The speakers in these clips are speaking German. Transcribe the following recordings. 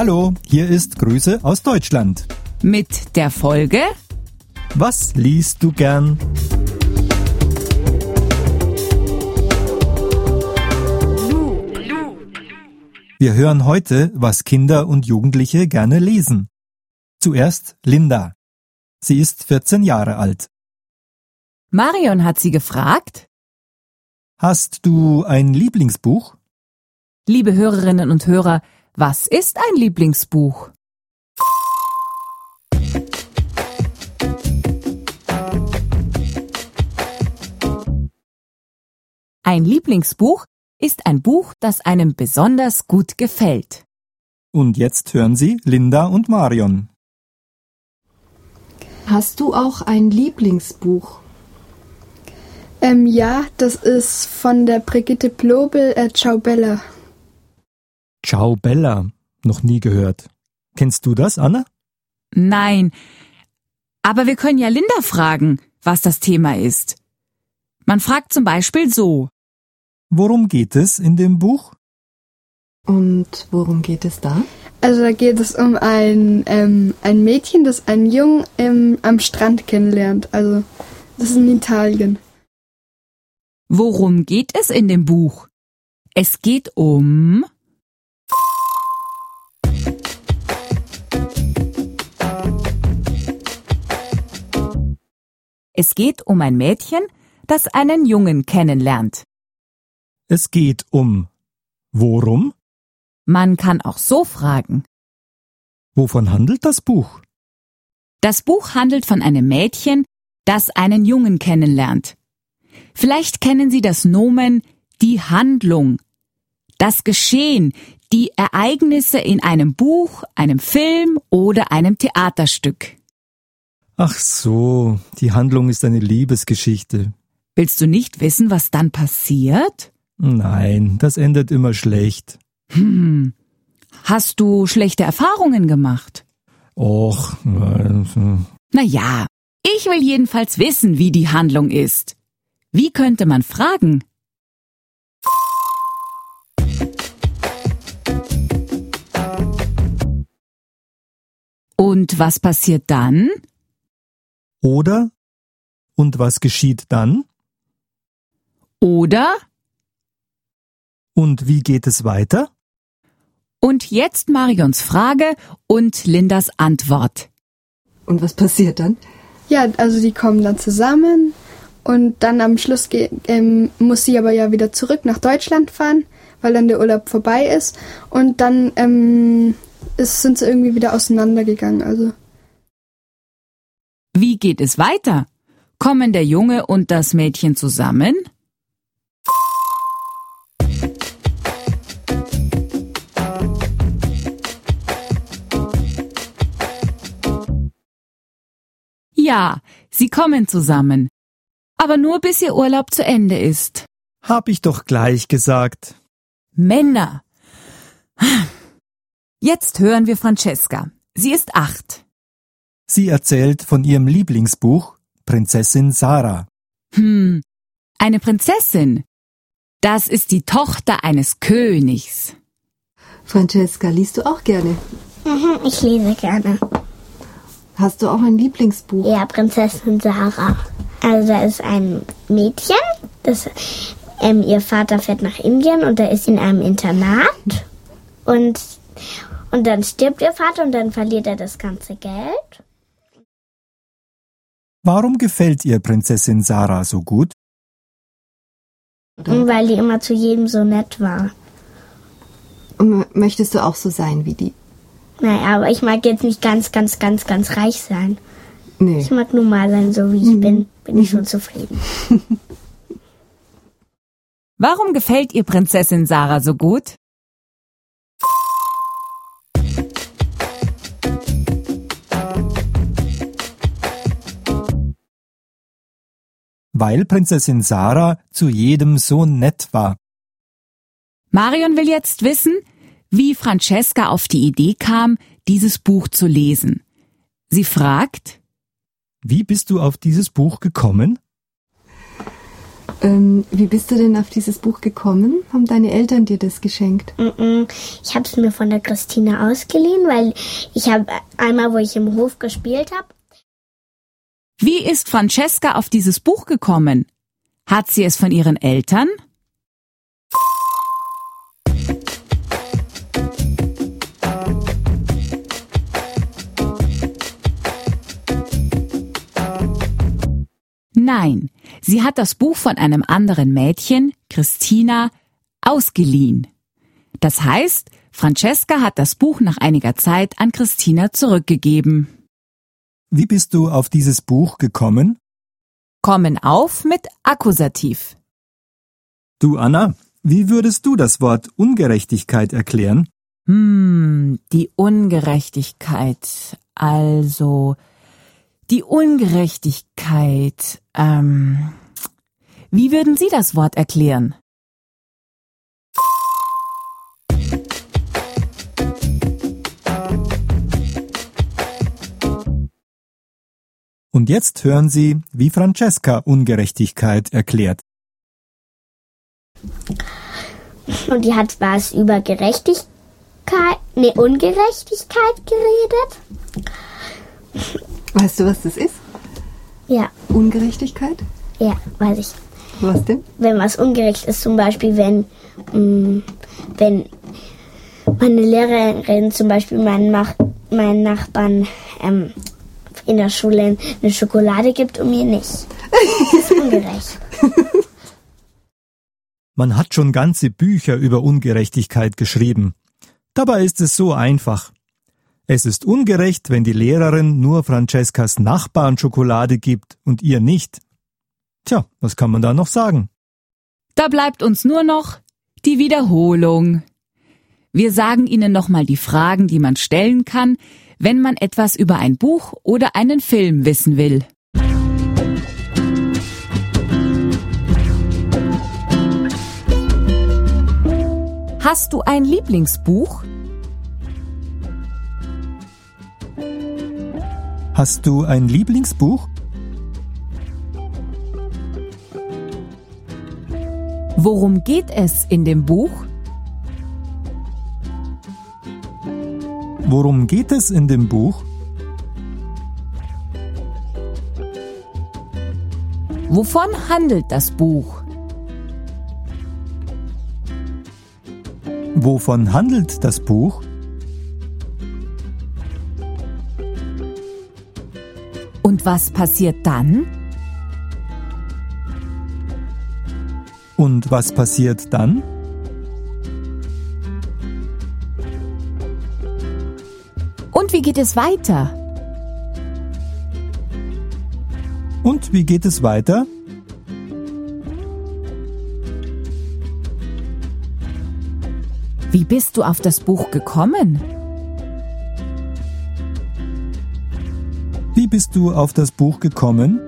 Hallo, hier ist Grüße aus Deutschland. Mit der Folge Was liest du gern? Wir hören heute, was Kinder und Jugendliche gerne lesen. Zuerst Linda. Sie ist 14 Jahre alt. Marion hat sie gefragt. Hast du ein Lieblingsbuch? Liebe Hörerinnen und Hörer, was ist ein Lieblingsbuch? Ein Lieblingsbuch ist ein Buch, das einem besonders gut gefällt. Und jetzt hören Sie Linda und Marion. Hast du auch ein Lieblingsbuch? Ähm, ja, das ist von der Brigitte Blobel, äh, Ciao Bella. Ciao Bella. Noch nie gehört. Kennst du das, Anna? Nein, aber wir können ja Linda fragen, was das Thema ist. Man fragt zum Beispiel so. Worum geht es in dem Buch? Und worum geht es da? Also da geht es um ein, ähm, ein Mädchen, das einen Jungen im, am Strand kennenlernt. Also das ist in Italien. Worum geht es in dem Buch? Es geht um Es geht um ein Mädchen, das einen Jungen kennenlernt. Es geht um Worum? Man kann auch so fragen. Wovon handelt das Buch? Das Buch handelt von einem Mädchen, das einen Jungen kennenlernt. Vielleicht kennen Sie das Nomen die Handlung, das Geschehen, die Ereignisse in einem Buch, einem Film oder einem Theaterstück. Ach so, die Handlung ist eine Liebesgeschichte. Willst du nicht wissen, was dann passiert? Nein, das endet immer schlecht. Hm. Hast du schlechte Erfahrungen gemacht? Och, also. Na ja, ich will jedenfalls wissen, wie die Handlung ist. Wie könnte man fragen? Und was passiert dann? Oder? Und was geschieht dann? Oder? Und wie geht es weiter? Und jetzt Marions Frage und Lindas Antwort. Und was passiert dann? Ja, also die kommen dann zusammen und dann am Schluss ge- ähm, muss sie aber ja wieder zurück nach Deutschland fahren, weil dann der Urlaub vorbei ist. Und dann ähm, ist, sind sie irgendwie wieder auseinandergegangen. Also Wie geht es weiter? Kommen der Junge und das Mädchen zusammen? Ja, sie kommen zusammen. Aber nur bis ihr Urlaub zu Ende ist. Hab ich doch gleich gesagt. Männer. Jetzt hören wir Francesca. Sie ist acht. Sie erzählt von ihrem Lieblingsbuch Prinzessin Sarah. Hm, eine Prinzessin. Das ist die Tochter eines Königs. Francesca, liest du auch gerne? Mhm, ich lese gerne. Hast du auch ein Lieblingsbuch? Ja, Prinzessin Sarah. Also da ist ein Mädchen, das, ähm, ihr Vater fährt nach Indien und da ist sie in einem Internat. Und, und dann stirbt ihr Vater und dann verliert er das ganze Geld. Warum gefällt ihr Prinzessin Sarah so gut? Und weil die immer zu jedem so nett war. M- Möchtest du auch so sein wie die? Naja, aber ich mag jetzt nicht ganz, ganz, ganz, ganz reich sein. Nee. Ich mag normal sein, so wie ich bin. Bin ich schon zufrieden. Warum gefällt ihr Prinzessin Sarah so gut? Weil Prinzessin Sarah zu jedem so nett war. Marion will jetzt wissen, wie Francesca auf die Idee kam, dieses Buch zu lesen. Sie fragt, Wie bist du auf dieses Buch gekommen? Ähm, wie bist du denn auf dieses Buch gekommen? Haben deine Eltern dir das geschenkt? Mm-mm. Ich habe es mir von der Christina ausgeliehen, weil ich habe einmal, wo ich im Hof gespielt habe, Wie ist Francesca auf dieses Buch gekommen? Hat sie es von ihren Eltern? Nein, sie hat das Buch von einem anderen Mädchen, Christina, ausgeliehen. Das heißt, Francesca hat das Buch nach einiger Zeit an Christina zurückgegeben. Wie bist du auf dieses Buch gekommen? Kommen auf mit Akkusativ. Du, Anna, wie würdest du das Wort Ungerechtigkeit erklären? Hm, die Ungerechtigkeit. Also, die Ungerechtigkeit. Ähm, wie würden Sie das Wort erklären? Und jetzt hören Sie, wie Francesca Ungerechtigkeit erklärt. und die hat was über Gerechtigkeit, nee, Ungerechtigkeit geredet. Weißt du, was das ist? Ja, Ungerechtigkeit? ja, weiß ich. Was denn? Wenn was ungerecht ist, zum Beispiel, wenn, mm, wenn meine Lehrerin zum Beispiel meinen, Mach meinen Nachbarn ähm, in der Schule eine Schokolade gibt und mir nicht. Das ist ungerecht. Man hat schon ganze Bücher über Ungerechtigkeit geschrieben. Dabei ist es so einfach. Es ist ungerecht, wenn die Lehrerin nur Francescas Nachbarn Schokolade gibt und ihr nicht. Tja, was kann man da noch sagen? Da bleibt uns nur noch die Wiederholung. Wir sagen Ihnen nochmal die Fragen, die man stellen kann, wenn man etwas über ein Buch oder einen Film wissen will. Hast du ein Lieblingsbuch? Hast du ein Lieblingsbuch? Worum geht es in dem Buch? Worum geht es in dem Buch? Wovon handelt das Buch? Wovon handelt das Buch? Und was passiert dann? Und was passiert dann? Wie geht es weiter? Und wie geht es weiter? Wie bist du auf das Buch gekommen? Wie bist du auf das Buch gekommen?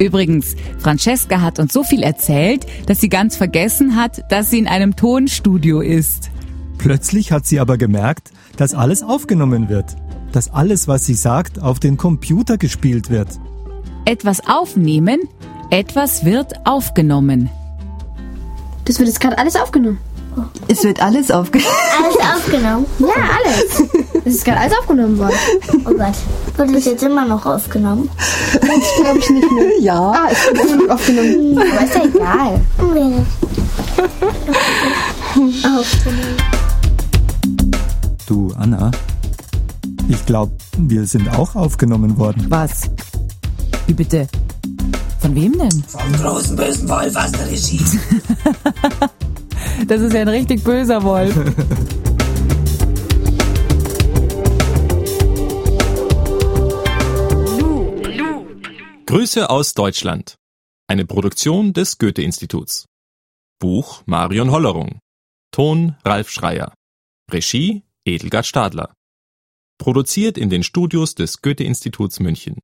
Übrigens, Francesca hat uns so viel erzählt, dass sie ganz vergessen hat, dass sie in einem Tonstudio ist. Plötzlich hat sie aber gemerkt, dass alles aufgenommen wird, dass alles, was sie sagt, auf den Computer gespielt wird. Etwas aufnehmen, etwas wird aufgenommen. Das wird jetzt gerade alles aufgenommen. Es wird alles aufgenommen. Alles aufgenommen. Ja, alles. Es ist gerade alles aufgenommen worden. Oh Gott. Wird es jetzt immer noch aufgenommen? Das glaube ich nicht mehr. Ja. Ah, es wird immer noch aufgenommen. Aber ist ja egal. aufgenommen. Du, Anna, ich glaube, wir sind auch aufgenommen worden. Was? Wie bitte? Von wem denn? Vom großen bösen Wolf aus der Regie. Das ist ja ein richtig böser Wolf. Grüße aus Deutschland. Eine Produktion des Goethe-Instituts. Buch Marion Hollerung. Ton Ralf Schreier. Regie Edelgard Stadler. Produziert in den Studios des Goethe-Instituts München.